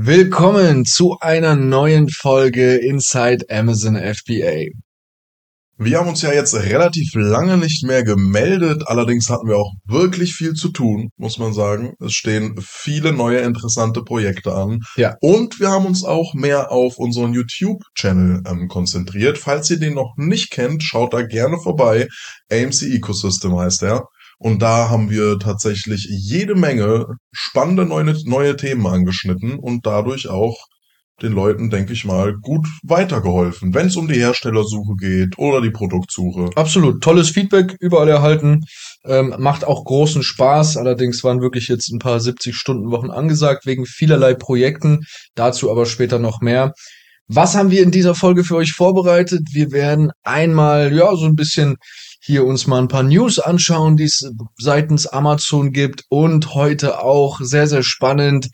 Willkommen zu einer neuen Folge Inside Amazon FBA. Wir haben uns ja jetzt relativ lange nicht mehr gemeldet, allerdings hatten wir auch wirklich viel zu tun, muss man sagen. Es stehen viele neue interessante Projekte an. Ja. Und wir haben uns auch mehr auf unseren YouTube-Channel ähm, konzentriert. Falls ihr den noch nicht kennt, schaut da gerne vorbei. AMC Ecosystem heißt er. Und da haben wir tatsächlich jede Menge spannende neue, neue Themen angeschnitten und dadurch auch den Leuten, denke ich mal, gut weitergeholfen, wenn es um die Herstellersuche geht oder die Produktsuche. Absolut. Tolles Feedback überall erhalten. Ähm, macht auch großen Spaß. Allerdings waren wirklich jetzt ein paar 70-Stunden-Wochen angesagt wegen vielerlei Projekten. Dazu aber später noch mehr. Was haben wir in dieser Folge für euch vorbereitet? Wir werden einmal, ja, so ein bisschen hier uns mal ein paar News anschauen, die es seitens Amazon gibt und heute auch sehr, sehr spannend.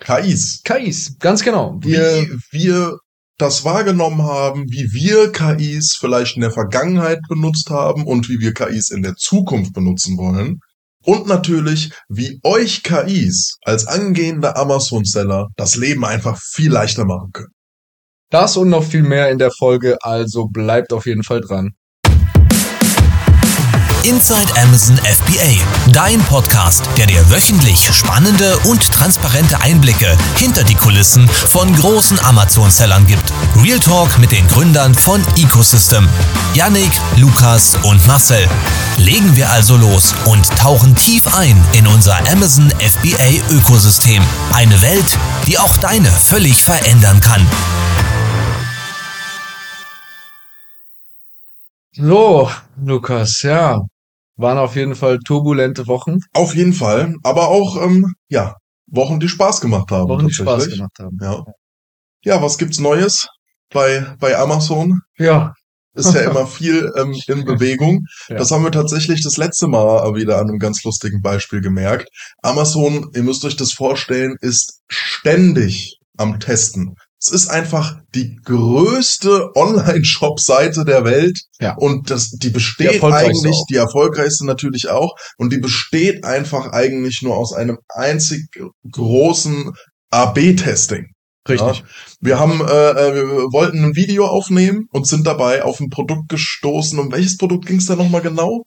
KIs. KIs, ganz genau. Wir, wie wir das wahrgenommen haben, wie wir KIs vielleicht in der Vergangenheit benutzt haben und wie wir KIs in der Zukunft benutzen wollen. Und natürlich, wie euch KIs als angehender Amazon-Seller das Leben einfach viel leichter machen können. Das und noch viel mehr in der Folge, also bleibt auf jeden Fall dran. Inside Amazon FBA, dein Podcast, der dir wöchentlich spannende und transparente Einblicke hinter die Kulissen von großen Amazon-Sellern gibt. Real Talk mit den Gründern von Ecosystem, Yannick, Lukas und Marcel. Legen wir also los und tauchen tief ein in unser Amazon FBA Ökosystem. Eine Welt, die auch deine völlig verändern kann. So, Lukas, ja. Waren auf jeden Fall turbulente Wochen. Auf jeden Fall, aber auch, ähm, ja, Wochen, die Spaß gemacht haben. Wochen, die Spaß gemacht haben. Ja. Ja, was gibt's Neues bei, bei Amazon? Ja. Ist ja immer viel ähm, in Bewegung. Ja. Das haben wir tatsächlich das letzte Mal wieder an einem ganz lustigen Beispiel gemerkt. Amazon, ihr müsst euch das vorstellen, ist ständig am Testen. Es ist einfach die größte Online-Shop-Seite der Welt. Ja. Und das, die Die besteht erfolgreichste eigentlich, auch. die erfolgreichste natürlich auch. Und die besteht einfach eigentlich nur aus einem einzig großen AB-Testing. Richtig. Ja. Wir haben, äh, äh, wir wollten ein Video aufnehmen und sind dabei auf ein Produkt gestoßen. Um welches Produkt ging es da nochmal genau?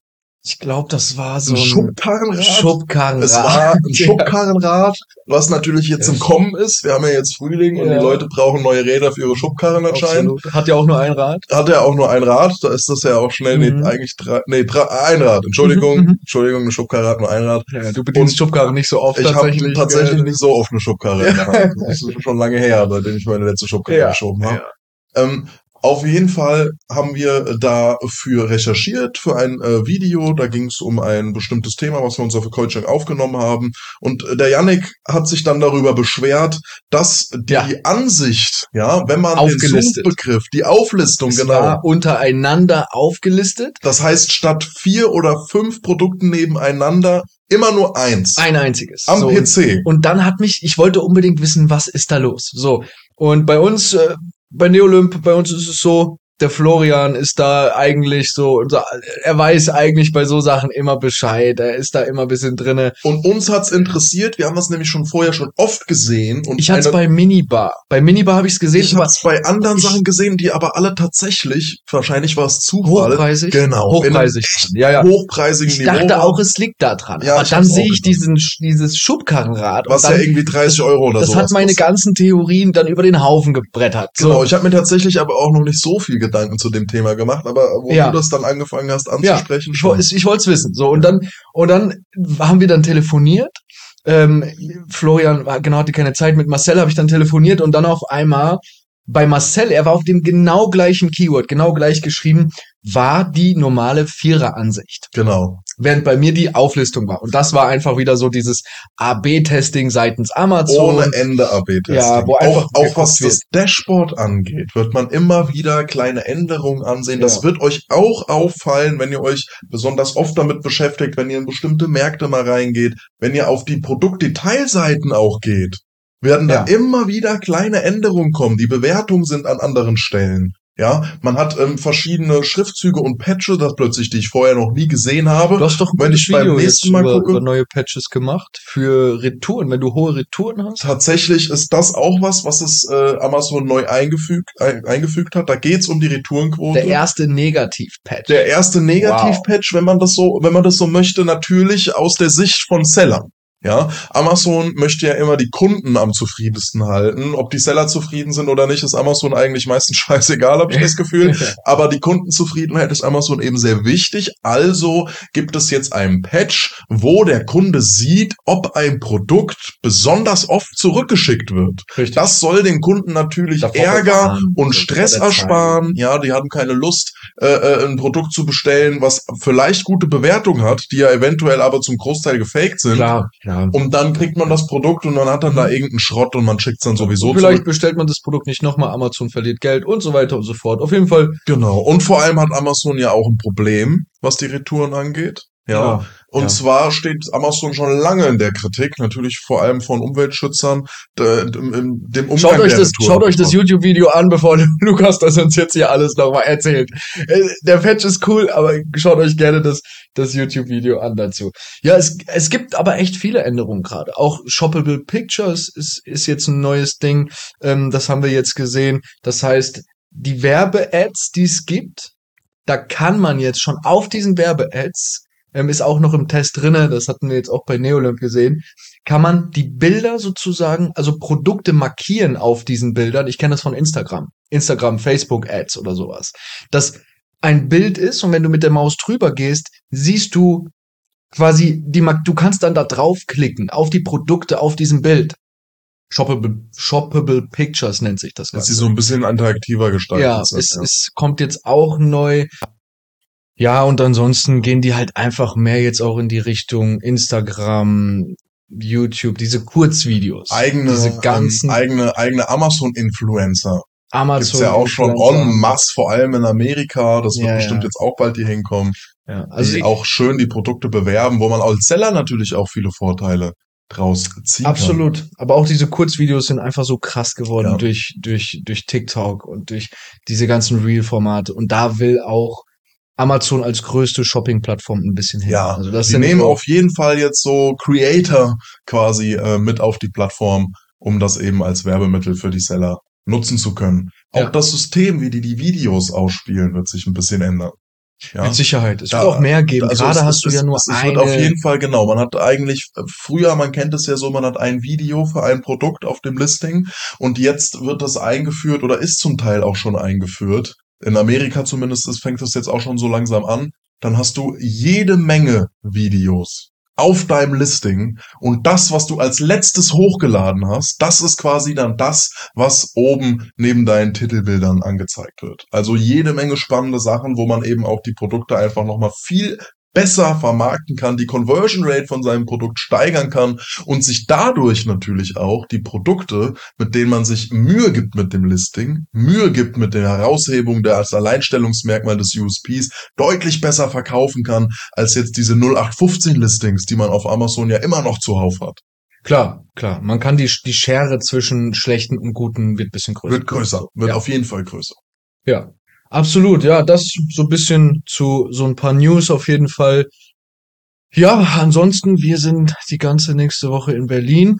Ich glaube, das war so ein ein Schubkarrenrad. Schubkarrenrad. Es war ein Ja. Schubkarrenrad, was natürlich jetzt Ja. im Kommen ist. Wir haben ja jetzt Frühling und Ja. die Leute brauchen neue Räder für ihre Schubkarren anscheinend. Hat ja auch nur ein Rad. Hat er auch nur ein Rad, da ist das ja auch schnell, Mhm. nee, eigentlich drei, nee, ein Rad, Entschuldigung, Mhm. Entschuldigung, eine Schubkarre hat nur ein Rad. Ja, du bedienst Und Schubkarren nicht so oft Ich habe tatsächlich. tatsächlich nicht so oft eine Schubkarre Hand. Das ist schon lange her, seitdem ich meine letzte Schubkarre Ja, geschoben habe. ja. Ähm, auf jeden Fall haben wir dafür recherchiert für ein äh, Video. Da ging es um ein bestimmtes Thema, was wir uns auf Coaching aufgenommen haben. Und äh, der Yannick hat sich dann darüber beschwert, dass die Ja. Ansicht, ja, wenn man Aufgelistet. den Suchbegriff, die Auflistung, Es genau. untereinander aufgelistet. Das heißt, statt vier oder fünf Produkten nebeneinander immer nur eins. Ein einziges. am So, PC. Und dann hat mich, ich wollte unbedingt wissen, was ist da los. So. Und bei uns, äh, bei Neolymp, bei uns ist es so, der Florian ist da eigentlich so, so, er weiß eigentlich bei so Sachen immer Bescheid, er ist da immer ein bisschen drinne. Und uns hat's interessiert. Wir haben das nämlich schon vorher schon oft gesehen. Und Ich hatte bei Minibar. Bei Minibar habe ich es gesehen, Ich hab's bei anderen Sachen gesehen, die aber alle tatsächlich, wahrscheinlich war es Zufall, hochpreisig. Genau. Hochpreisig. Ja, ja. hochpreisigen Ich Niveau, dachte war, auch, es liegt da dran. Ja, aber dann sehe ich diesen, dieses Schubkarrenrad. was ja irgendwie 30 Euro oder das sowas hat meine ganzen Theorien dann über den Haufen gebrettert. So. Genau, ich habe mir tatsächlich aber auch noch nicht so viel Gedanken zu dem Thema gemacht, aber wo Ja. du das dann angefangen hast Ja, anzusprechen, ich, woll- ich wollte es wissen. So und dann und dann haben wir dann telefoniert. Ähm, Florian war genau hatte keine Zeit. Mit Marcel habe ich dann telefoniert und dann auf einmal bei Marcel, er war auf dem genau gleichen Keyword, genau gleich geschrieben, war die normale Vierer-Ansicht. genau. Während bei mir die Auflistung war. Und das war einfach wieder so dieses AB-Testing seitens Amazon. Ohne Ende AB-Testing. Ja, wo einfach auch, auch was wird. das Dashboard angeht, wird man immer wieder kleine Änderungen ansehen. Das Ja. wird euch auch auffallen, wenn ihr euch besonders oft damit beschäftigt, wenn ihr in bestimmte Märkte mal reingeht, wenn ihr auf die Produktdetailseiten auch geht, werden da Ja. immer wieder kleine Änderungen kommen. Die Bewertungen sind an anderen Stellen. Ja, man hat ähm, verschiedene Schriftzüge und Patches, das plötzlich, die ich vorher noch nie gesehen habe. Du hast doch ein Wenn ich beim Video nächsten jetzt Mal über, gucke- über neue Patches gemacht für Retouren, wenn du hohe Retouren hast. Tatsächlich ist das auch was, was es äh, Amazon neu eingefügt, ein, eingefügt hat. Da geht's um die Retourenquote. Der erste Negativ-Patch. Der erste Negativ-Patch, wenn man das so, wenn man das so möchte, natürlich aus der Sicht von Sellern. Ja, Amazon möchte ja immer die Kunden am zufriedensten halten. Ob die Seller zufrieden sind oder nicht, ist Amazon eigentlich meistens scheißegal, habe ich das Gefühl. Aber die Kundenzufriedenheit ist Amazon eben sehr wichtig. Also gibt es jetzt einen Patch, wo der Kunde sieht, ob ein Produkt besonders oft zurückgeschickt wird. Richtig. Das soll den Kunden natürlich Davor Ärger und Stress ersparen. Ja, die haben keine Lust, äh, äh, ein Produkt zu bestellen, was vielleicht gute Bewertung hat, die ja eventuell aber zum Großteil gefaked sind. Klar, klar. Und dann kriegt man das Produkt und man hat dann da irgendeinen Schrott und man schickt es dann sowieso Und vielleicht zurück. bestellt man das Produkt nicht nochmal, Amazon verliert Geld und so weiter und so fort. Auf jeden Fall. Genau. Und vor allem hat Amazon ja auch ein Problem, was die Retouren angeht. Ja. Und ja. zwar steht Amazon schon lange in der Kritik, natürlich vor allem von Umweltschützern, dem, dem Umgang Schaut euch das, Retouren. schaut euch das YouTube-Video an, bevor Lukas das uns jetzt hier alles nochmal erzählt. Äh, Der Patch ist cool, aber schaut euch gerne das, das YouTube-Video an dazu. Ja, es, es gibt aber echt viele Änderungen gerade. Auch Shoppable Pictures ist, ist jetzt ein neues Ding. Ähm, das haben wir jetzt gesehen. Das heißt, die Werbe-Ads, die es gibt, da kann man jetzt schon auf diesen Werbe-Ads, ähm, ist auch noch im Test drinne, das hatten wir jetzt auch bei Neolimp gesehen, kann man die Bilder sozusagen, also Produkte markieren auf diesen Bildern. Ich kenne das von Instagram. Instagram, Facebook Ads oder sowas. Dass ein Bild ist und wenn du mit der Maus drüber gehst, siehst du quasi die, du kannst dann da draufklicken auf die Produkte auf diesem Bild. Shoppable, shoppable Pictures nennt sich das Dass Ganze. sie so ein bisschen interaktiver gestaltet Ja, sind. es, es kommt jetzt auch neu. Ja, und ansonsten gehen die halt einfach mehr jetzt auch in die Richtung Instagram, YouTube, diese Kurzvideos. eigene, diese ganzen ähm, eigene, eigene Amazon-Influencer. Amazon. Gibt's ja auch schon en masse, vor allem in Amerika. Das wird Ja, bestimmt ja. jetzt auch bald hier hinkommen. Ja, Also die auch schön die Produkte bewerben, wo man als Seller natürlich auch viele Vorteile draus ziehen absolut. Aber auch diese Kurzvideos sind einfach so krass geworden Ja. durch, durch, durch TikTok und durch diese ganzen Reel-Formate. Und da will auch Amazon als größte Shopping-Plattform ein bisschen hin. Ja, also das sind nehmen auf jeden Fall jetzt so Creator quasi äh, mit auf die Plattform, um das eben als Werbemittel für die Seller nutzen zu können. Auch Ja. das System, wie die die Videos ausspielen, wird sich ein bisschen ändern. Ja. Mit Sicherheit. Es Da- wird auch mehr geben. Also Gerade es- hast du es- ja nur es, eine. Es wird auf jeden Fall genau. Man hat eigentlich äh, früher, man kennt es ja so, man hat ein Video für ein Produkt auf dem Listing und jetzt wird das eingeführt oder ist zum Teil auch schon eingeführt. In Amerika zumindest ist, fängt das jetzt auch schon so langsam an. Dann hast du jede Menge Videos auf deinem Listing und das, was du als letztes hochgeladen hast, das ist quasi dann das, was oben neben deinen Titelbildern angezeigt wird. Also jede Menge spannende Sachen, wo man eben auch die Produkte einfach nochmal viel besser vermarkten kann, die Conversion Rate von seinem Produkt steigern kann und sich dadurch natürlich auch die Produkte, mit denen man sich Mühe gibt mit dem Listing, Mühe gibt mit der Heraushebung der als Alleinstellungsmerkmal des USPs, deutlich besser verkaufen kann, als jetzt diese 0815 Listings, die man auf Amazon ja immer noch zuhauf hat. Klar, klar. Man kann die, die Schere zwischen schlechten und guten wird bisschen größer. Wird größer, wird Ja. auf jeden Fall größer. Ja, absolut. Ja, das so ein bisschen zu so ein paar News auf jeden Fall. Ja, ansonsten, wir sind die ganze nächste Woche in Berlin.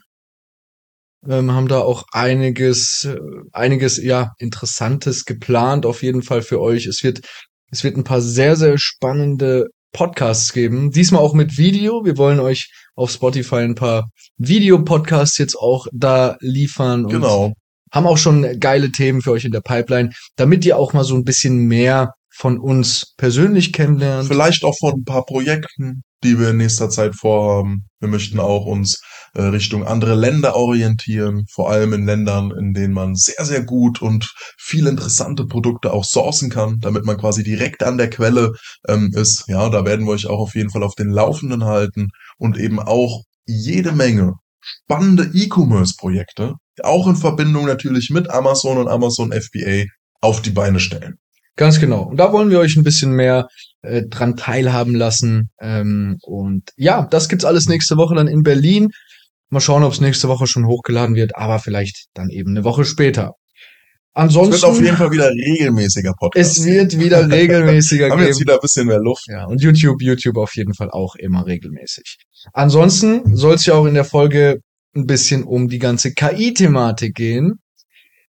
Ähm, haben da auch einiges, äh, einiges, ja, Interessantes geplant, auf jeden Fall für euch. Es wird, es wird ein paar sehr, sehr spannende Podcasts geben. Diesmal auch mit Video. Wir wollen euch auf Spotify ein paar Videopodcasts jetzt auch da liefern. Genau. Haben auch schon geile Themen für euch in der Pipeline, damit ihr auch mal so ein bisschen mehr von uns persönlich kennenlernt. Vielleicht auch von ein paar Projekten, die wir in nächster Zeit vorhaben. Wir möchten auch uns äh, Richtung andere Länder orientieren, vor allem in Ländern, in denen man sehr, sehr gut und viel interessante Produkte auch sourcen kann, damit man quasi direkt an der Quelle ähm, ist. Ja, da werden wir euch auch auf jeden Fall auf den Laufenden halten und eben auch jede Menge spannende E-Commerce-Projekte, auch in Verbindung natürlich mit Amazon und Amazon FBA, auf die Beine stellen. Ganz genau. Und da wollen wir euch ein bisschen mehr äh, dran teilhaben lassen. Ähm, und ja, das gibt's alles nächste Woche dann in Berlin. Mal schauen, ob es nächste Woche schon hochgeladen wird, aber vielleicht dann eben eine Woche später. Ansonsten. Es wird auf jeden Fall wieder regelmäßiger Podcast. Es wird wieder regelmäßiger Haben geben. jetzt wieder ein bisschen mehr Luft. Ja, und YouTube, YouTube auf jeden Fall auch immer regelmäßig. Ansonsten soll es ja auch in der Folge ein bisschen um die ganze KI-Thematik gehen.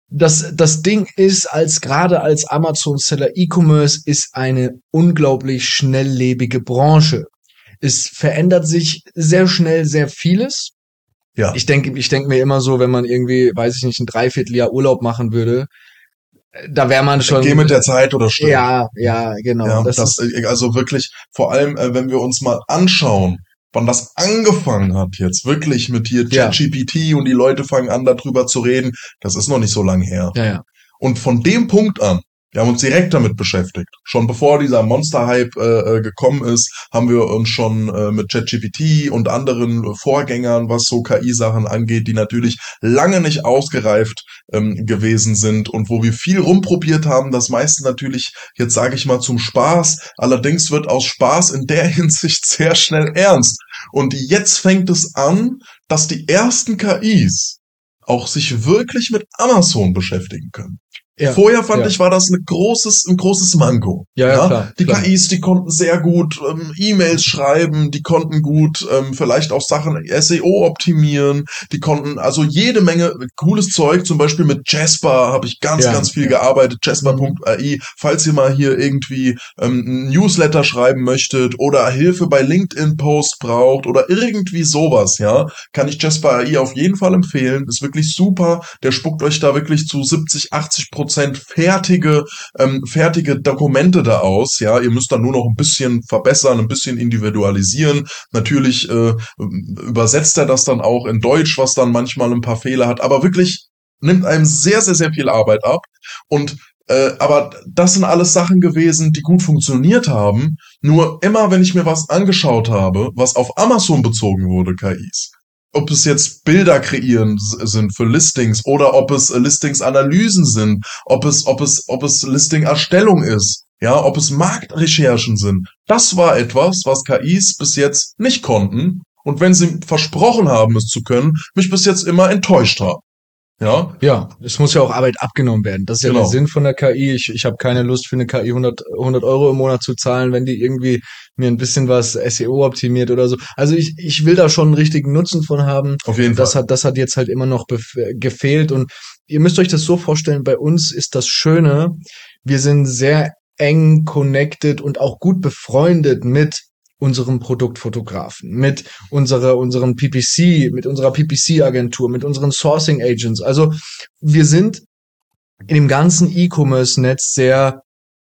Das, das Ding ist, als gerade als Amazon-Seller E-Commerce ist eine unglaublich schnelllebige Branche. Es verändert sich sehr schnell sehr vieles. Ja. Ich denke, ich denke mir immer so, wenn man irgendwie, weiß ich nicht, ein Dreivierteljahr Urlaub machen würde, da wäre man schon. Geh mit der Zeit oder stimmt. Ja, ja, genau. Ja, das das, ist, also wirklich, vor allem, äh, wenn wir uns mal anschauen, wann das angefangen hat jetzt, wirklich mit hier Ja. ChatGPT und die Leute fangen an, darüber zu reden, das ist noch nicht so lange her. ja, ja. Und von dem Punkt an, wir haben uns direkt damit beschäftigt. Schon bevor dieser Monster-Hype äh, äh, gekommen ist, haben wir uns schon äh, mit ChatGPT und anderen Vorgängern, was so KI-Sachen angeht, die natürlich lange nicht ausgereift ähm, gewesen sind und wo wir viel rumprobiert haben. Das meiste natürlich, jetzt sage ich mal, zum Spaß. Allerdings wird aus Spaß in der Hinsicht sehr schnell ernst. Und jetzt fängt es an, dass die ersten KIs auch sich wirklich mit Amazon beschäftigen können. Ja, Vorher fand ja. ich, war das ein großes, ein großes Manko. Ja, ja, klar, Die klar. KIs, die konnten sehr gut ähm, E-Mails schreiben, die konnten gut ähm, vielleicht auch Sachen SEO optimieren, die konnten also jede Menge cooles Zeug, zum Beispiel mit Jasper habe ich ganz, ganz viel gearbeitet, jasper.ai, falls ihr mal hier irgendwie ähm, ein Newsletter schreiben möchtet oder Hilfe bei LinkedIn-Posts braucht oder irgendwie sowas, ja, kann ich Jasper AI auf jeden Fall empfehlen. Ist wirklich super. Der spuckt euch da wirklich zu 70, 80 Prozent fertige, ähm, fertige Dokumente da aus. Ja, ihr müsst dann nur noch ein bisschen verbessern, ein bisschen individualisieren. Natürlich äh, übersetzt er das dann auch in Deutsch, was dann manchmal ein paar Fehler hat. Aber wirklich nimmt einem sehr, sehr, sehr viel Arbeit ab. Und äh, aber das sind alles Sachen gewesen, die gut funktioniert haben. Nur immer, wenn ich mir was angeschaut habe, was auf Amazon bezogen wurde, KIs, ob es jetzt Bilder kreieren sind für Listings oder ob es äh, Listingsanalysen sind, ob es, ob es, ob es Listing-Erstellung ist, ja, ob es Marktrecherchen sind. Das war etwas, was KIs bis jetzt nicht konnten und wenn sie versprochen haben, es zu können, mich bis jetzt immer enttäuscht haben. Ja, Ja, es muss ja auch Arbeit abgenommen werden. Das ist ja Genau. der Sinn von der KI. Ich, ich habe keine Lust für eine KI 100, 100 Euro im Monat zu zahlen, wenn die irgendwie mir ein bisschen was SEO optimiert oder so. Also ich, ich will da schon einen richtigen Nutzen von haben. auf jeden Das Fall. hat, das hat jetzt halt immer noch gefehlt. Und ihr müsst euch das so vorstellen, bei uns ist das Schöne, wir sind sehr eng connected und auch gut befreundet mit unserem Produktfotografen, mit unserer, unserem PPC, mit unserer PPC-Agentur, mit unseren Sourcing Agents. Also wir sind in dem ganzen E-Commerce-Netz sehr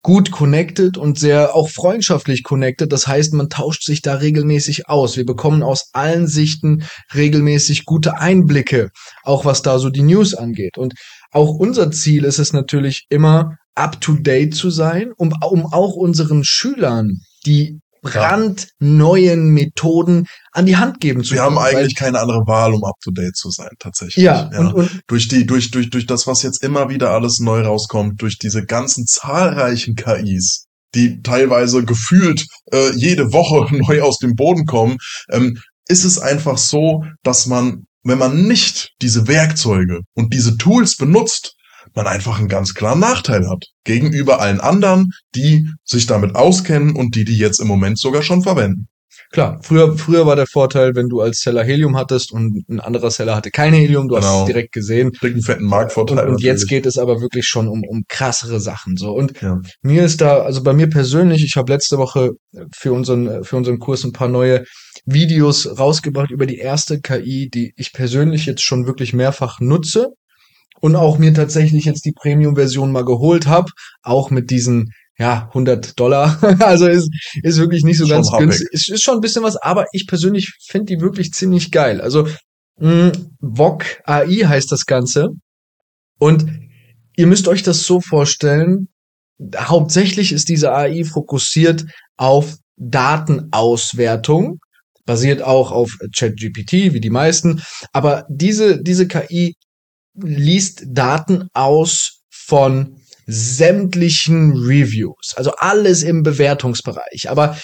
gut connected und sehr auch freundschaftlich connected. Das heißt, man tauscht sich da regelmäßig aus. Wir bekommen aus allen Sichten regelmäßig gute Einblicke, auch was da so die News angeht. Und auch unser Ziel ist es natürlich immer, up to date zu sein, um, um auch unseren Schülern die brandneuen Methoden an die Hand geben zu Wir können. haben Weil- eigentlich keine andere Wahl, um up to date zu sein, tatsächlich. ja, Und, und durch die, durch, durch, durch das, was jetzt immer wieder alles neu rauskommt, durch diese ganzen zahlreichen KIs, die teilweise gefühlt äh, jede Woche neu aus dem Boden kommen, ähm, ist es einfach so, dass man, wenn man nicht diese Werkzeuge und diese Tools benutzt, man einfach einen ganz klaren Nachteil hat gegenüber allen anderen, die sich damit auskennen und die die jetzt im Moment sogar schon verwenden. Klar, früher, früher war der Vorteil, wenn du als Seller Helium hattest und ein anderer Seller hatte kein Helium, du hast Genau. es direkt gesehen. Dicken, fetten Und, Marktvorteil. und jetzt natürlich. geht es aber wirklich schon um, um krassere Sachen so. Und Ja. mir ist da, also bei mir persönlich, ich habe letzte Woche für unseren, für unseren Kurs ein paar neue Videos rausgebracht über die erste KI, die ich persönlich jetzt schon wirklich mehrfach nutze und auch mir tatsächlich jetzt die Premium-Version mal geholt habe, auch mit diesen ja 100 Dollar. also ist ist wirklich nicht so Schon ganz happig. günstig. Ist, ist schon ein bisschen was, aber ich persönlich finde die wirklich ziemlich geil. Also mh, VOG AI heißt das Ganze und ihr müsst euch das so vorstellen. Hauptsächlich ist diese AI fokussiert auf Datenauswertung, basiert auch auf ChatGPT, wie die meisten. Aber diese, diese KI liest Daten aus von sämtlichen Reviews, also alles im Bewertungsbereich. Aber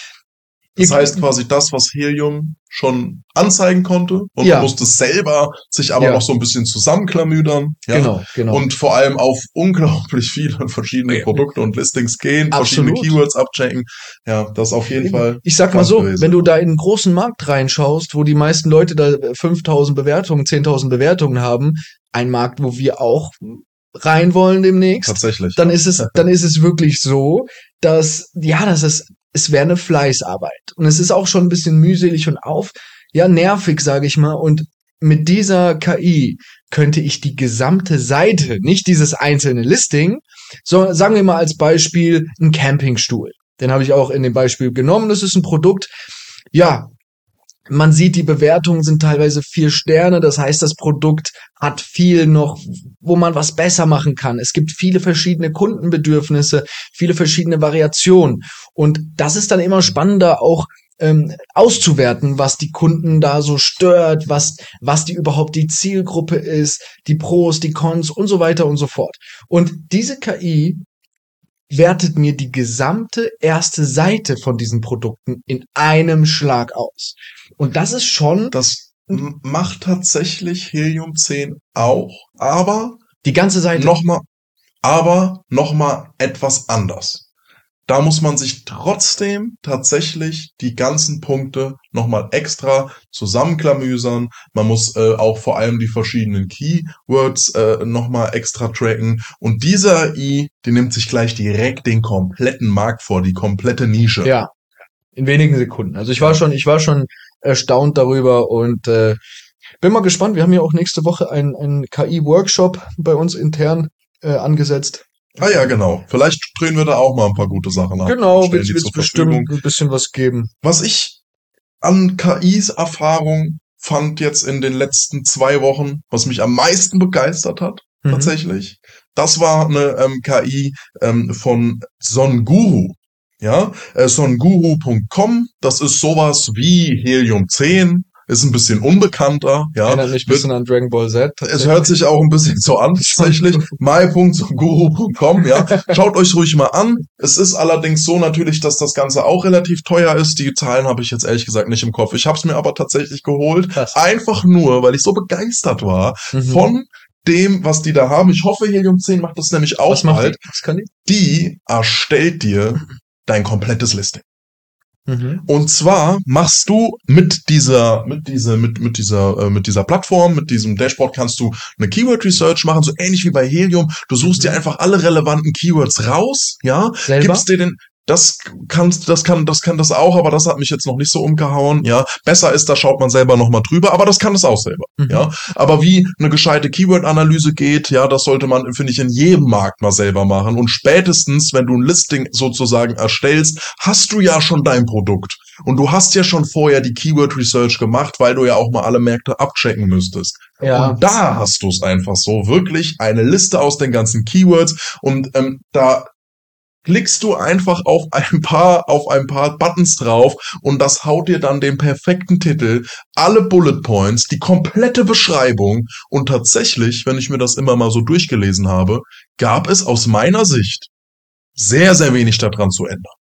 Das heißt quasi das, was Helium schon anzeigen konnte und Ja. du musstest selber sich aber Ja. noch so ein bisschen zusammenklamüdern. Ja? Genau, genau. Und vor allem auf unglaublich viele verschiedene Ja. Produkte und Listings gehen, Absolut. verschiedene Keywords abchecken. Ja, das auf jeden Fall. Ich sag mal so, gewesen. wenn du da in einen großen Markt reinschaust, wo die meisten Leute da 5000 Bewertungen, 10.000 Bewertungen haben, ein Markt, wo wir auch rein wollen demnächst, Tatsächlich. dann ist es, dann ist es wirklich so, dass, ja, das ist, es wäre eine Fleißarbeit. Und es ist auch schon ein bisschen mühselig und auf, ja, nervig, sage ich mal. Und mit dieser KI könnte ich die gesamte Seite, nicht dieses einzelne Listing, so sagen wir mal als Beispiel ein Campingstuhl. Den habe ich auch in dem Beispiel genommen. Das ist ein Produkt. Ja, man sieht, die Bewertungen sind teilweise vier Sterne. Das heißt, das Produkt hat viel noch, wo man was besser machen kann. Es gibt viele verschiedene Kundenbedürfnisse, viele verschiedene Variationen. Und das ist dann immer spannender, auch ähm, auszuwerten, was die Kunden da so stört, was, was die überhaupt die Zielgruppe ist, die Pros, die Cons und so weiter und so fort. Und diese KI wertet mir die gesamte erste Seite von diesen Produkten in einem Schlag aus. Und das ist schon Das macht tatsächlich Helium 10 auch, aber die ganze Seite. nochmal, aber nochmal etwas anders. Da muss man sich trotzdem tatsächlich die ganzen Punkte nochmal extra zusammenklamüsern. Man muss äh, auch vor allem die verschiedenen Keywords äh, nochmal extra tracken. Und dieser I, die nimmt sich gleich direkt den kompletten Markt vor, die komplette Nische. Ja, in wenigen Sekunden. Also ich war schon, ich war schon erstaunt darüber und äh, bin mal gespannt. Wir haben ja auch nächste Woche einen, einen KI-Workshop bei uns intern äh, angesetzt. Ah ja, genau. Vielleicht drehen wir da auch mal ein paar gute Sachen ab. Genau, wird es bestimmt ein bisschen was geben. Was ich an KIs Erfahrung fand jetzt in den letzten zwei Wochen, was mich am meisten begeistert hat, Mhm. tatsächlich, das war eine ähm, KI ähm, von Songuru. Ja, äh, songuru.com, das ist sowas wie Helium 10, ist ein bisschen unbekannter, ja. Erinnert mich ein bisschen an Dragon Ball Z. es hört sich auch ein bisschen so an, tatsächlich. my.guru.com, ja. Schaut euch ruhig mal an. Es ist allerdings so natürlich, dass das Ganze auch relativ teuer ist. Die Zahlen habe ich jetzt ehrlich gesagt nicht im Kopf. Ich habe es mir aber tatsächlich geholt. Krass. Einfach nur, weil ich so begeistert war Mhm. von dem, was die da haben. Ich hoffe, Helium 10 macht das nämlich auch was macht bald. die? Was kann die? Die erstellt dir dein komplettes Listing. Mhm. Und zwar machst du mit dieser, mit dieser, mit, mit dieser, äh, mit dieser Plattform, mit diesem Dashboard kannst du eine Keyword Research machen, so ähnlich wie bei Helium. Du suchst dir einfach alle relevanten Keywords raus, ja, Selber? gibst dir den, das kannst, das kann, das kann das auch, aber das hat mich jetzt noch nicht so umgehauen, ja. Besser ist, da schaut man selber nochmal drüber, aber das kann es auch selber, Mhm. ja. Aber wie eine gescheite Keyword-Analyse geht, ja, das sollte man, finde ich, in jedem Markt mal selber machen. Und spätestens, wenn du ein Listing sozusagen erstellst, hast du ja schon dein Produkt. Und du hast ja schon vorher die Keyword Research gemacht, weil du ja auch mal alle Märkte abchecken müsstest. Ja. Und da hast du es einfach so, wirklich eine Liste aus den ganzen Keywords und ähm, da klickst du einfach auf ein paar, auf ein paar Buttons drauf und das haut dir dann den perfekten Titel, alle Bullet Points, die komplette Beschreibung und tatsächlich, wenn ich mir das immer mal so durchgelesen habe, gab es aus meiner Sicht sehr, sehr wenig daran zu ändern.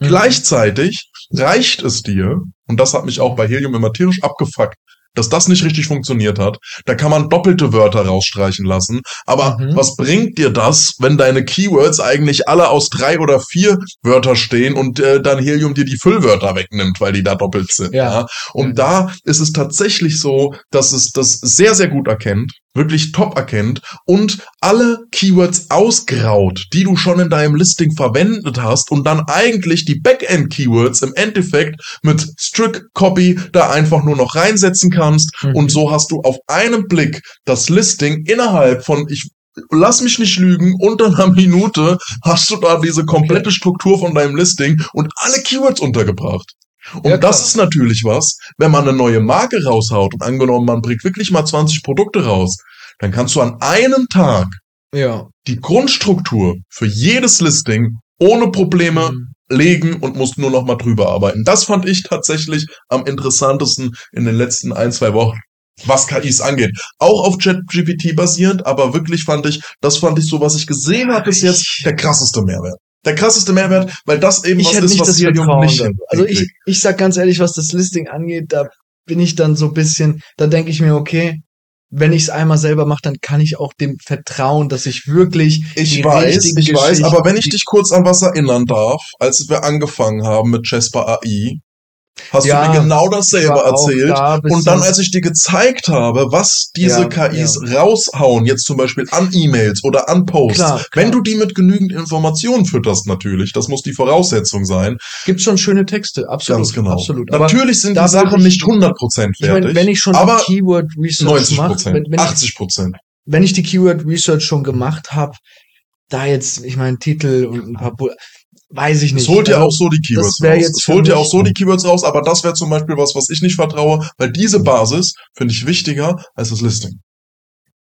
Mhm. Gleichzeitig reicht es dir, und das hat mich auch bei Helium immer tierisch abgefuckt, dass das nicht richtig funktioniert hat. Da kann man doppelte Wörter rausstreichen lassen. Aber Mhm. was bringt dir das, wenn deine Keywords eigentlich alle aus drei oder vier Wörter stehen und äh, dann Helium dir die Füllwörter wegnimmt, weil die da doppelt sind? Ja. Und Mhm. da ist es tatsächlich so, dass es das sehr, sehr gut erkennt, wirklich top erkennt und alle Keywords ausgraut, die du schon in deinem Listing verwendet hast und dann eigentlich die Backend-Keywords im Endeffekt mit Strict Copy da einfach nur noch reinsetzen kannst Mhm. und so hast du auf einen Blick das Listing innerhalb von, ich lass mich nicht lügen, unter einer Minute hast du da diese komplette Struktur von deinem Listing und alle Keywords untergebracht. Und Ja, das ist natürlich was, wenn man eine neue Marke raushaut und angenommen, man bringt wirklich mal 20 Produkte raus, dann kannst du an einem Tag Ja. die Grundstruktur für jedes Listing ohne Probleme Mhm. legen und musst nur noch mal drüber arbeiten. Das fand ich tatsächlich am interessantesten in den letzten ein, zwei Wochen, was KIs angeht. Auch auf ChatGPT basierend, aber wirklich fand ich, das fand ich so, was ich gesehen habe bis jetzt, der krasseste Mehrwert. Der krasseste Mehrwert, weil das eben ich was ist, nicht was das Helium Vertrauen. nicht. Also ich, ich sag ganz ehrlich, was das Listing angeht, da bin ich dann so ein bisschen, da denke ich mir, okay, wenn ich es einmal selber mache, dann kann ich auch dem vertrauen, dass ich wirklich Ich die weiß, ich weiß, Geschichten- aber wenn ich dich kurz an was erinnern darf, als wir angefangen haben mit Jasper AI, hast Ja, du mir genau ich dasselbe erzählt. da, Und dann, als ich dir gezeigt habe, was diese Ja, KIs raushauen, jetzt zum Beispiel an E-Mails oder an Posts, Klar, klar. wenn du die mit genügend Informationen fütterst natürlich, das muss die Voraussetzung sein, gibt schon schöne Texte, absolut, ganz genau. absolut. Aber Natürlich sind die Sachen ich- nicht 100% ich fertig, meine, wenn ich schon aber Keyword Research 90%, mache, wenn, wenn, ich, 80%. wenn ich die Keyword Research schon gemacht habe, da jetzt, ich meine, Titel und ein paar, weiß ich nicht. Es holt ja Also, auch so die Keywords raus. Es holt ja auch so die Keywords raus, aber das wäre zum Beispiel was, was ich nicht vertraue, weil diese Basis finde ich wichtiger als das Listing.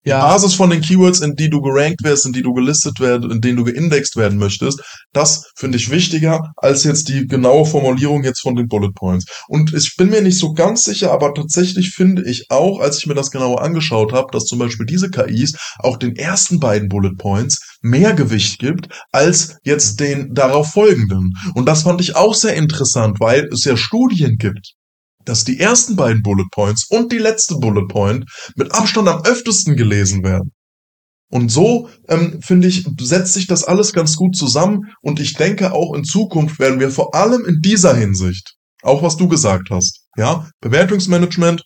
Die ja, Basis von den Keywords, in die du gerankt wirst, in die du gelistet werden, in denen du geindext werden möchtest, das finde ich wichtiger als jetzt die genaue Formulierung jetzt von den Bullet Points. Und ich bin mir nicht so ganz sicher, aber tatsächlich finde ich auch, als ich mir das genauer angeschaut habe, dass zum Beispiel diese KIs auch den ersten beiden Bullet Points mehr Gewicht gibt als jetzt den darauf folgenden. Und das fand ich auch sehr interessant, weil es ja Studien gibt, dass die ersten beiden Bullet Points und die letzte Bullet Point mit Abstand am öftesten gelesen werden. Und so, ähm, finde ich, setzt sich das alles ganz gut zusammen und ich denke auch in Zukunft werden wir vor allem in dieser Hinsicht, auch was du gesagt hast, ja, Bewertungsmanagement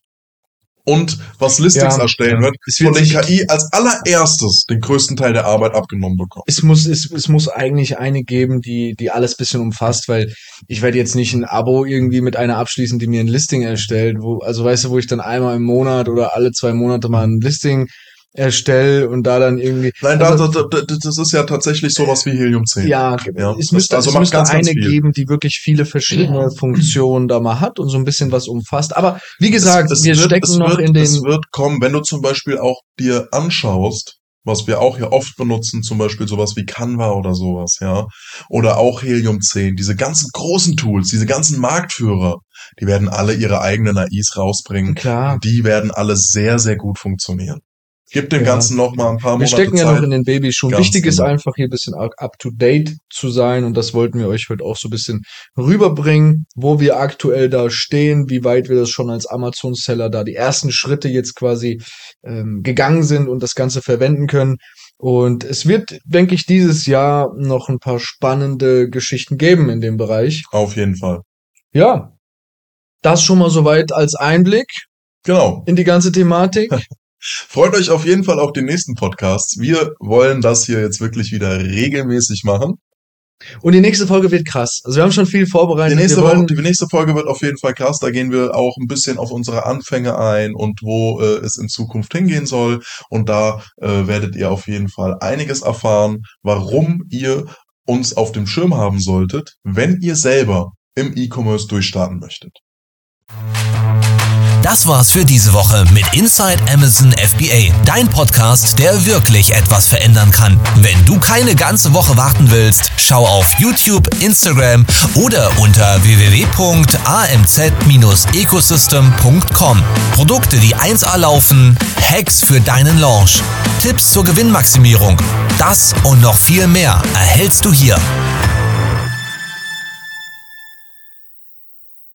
und was Listings Ja, erstellen ja. wird, von den KI als allererstes den größten Teil der Arbeit abgenommen bekommen. es muss, es, es muss eigentlich eine geben, die, die alles bisschen umfasst, weil ich werde jetzt nicht ein Abo irgendwie mit einer abschließen, die mir ein Listing erstellt, wo, also weißt du, wo ich dann einmal im Monat oder alle zwei Monate mal ein Listing erstelle und da dann irgendwie. Nein, also, da, da, da, das ist ja tatsächlich sowas wie Helium 10. ja, Ja, es das- müsste, also es müsste ganz, ganz eine viel. geben, die wirklich viele verschiedene Funktionen da mal hat und so ein bisschen was umfasst. Aber wie gesagt, Es- es wir wird- stecken es noch wird, in den. Es wird kommen, wenn du zum Beispiel auch dir anschaust, was wir auch ja oft benutzen, zum Beispiel sowas wie Canva oder sowas, ja, oder auch Helium 10, diese ganzen großen Tools, diese ganzen Marktführer, die werden alle ihre eigenen AIs rausbringen. Klar. Die werden alle sehr, sehr gut funktionieren. Gib dem Ja. Ganzen noch mal ein paar Wir Monate stecken ja Zeit. noch in den Babyschuhen. Ganz Wichtig ist genau. einfach hier ein bisschen up to date zu sein und das wollten wir euch heute auch so ein bisschen rüberbringen, wo wir aktuell da stehen, wie weit wir das schon als Amazon-Seller da die ersten Schritte jetzt quasi ähm, gegangen sind und das Ganze verwenden können. Und es wird, denke ich, dieses Jahr noch ein paar spannende Geschichten geben in dem Bereich. Auf jeden Fall. Ja, das schon mal soweit als Einblick Genau. in die ganze Thematik. Freut euch auf jeden Fall auf den nächsten Podcast. Wir wollen das hier jetzt wirklich wieder regelmäßig machen. Und die nächste Folge wird krass. Also wir haben schon viel vorbereitet. Die nächste, Woche, die nächste Folge wird auf jeden Fall krass. Da gehen wir auch ein bisschen auf unsere Anfänge ein und wo äh, es in Zukunft hingehen soll. Und da äh, werdet ihr auf jeden Fall einiges erfahren, warum ihr uns auf dem Schirm haben solltet, wenn ihr selber im E-Commerce durchstarten möchtet. Das war's für diese Woche mit Inside Amazon FBA, dein Podcast, der wirklich etwas verändern kann. Wenn du keine ganze Woche warten willst, schau auf YouTube, Instagram oder unter www.amz-ecosystem.com. Produkte, die 1A laufen, Hacks für deinen Launch, Tipps zur Gewinnmaximierung. Das und noch viel mehr erhältst du hier.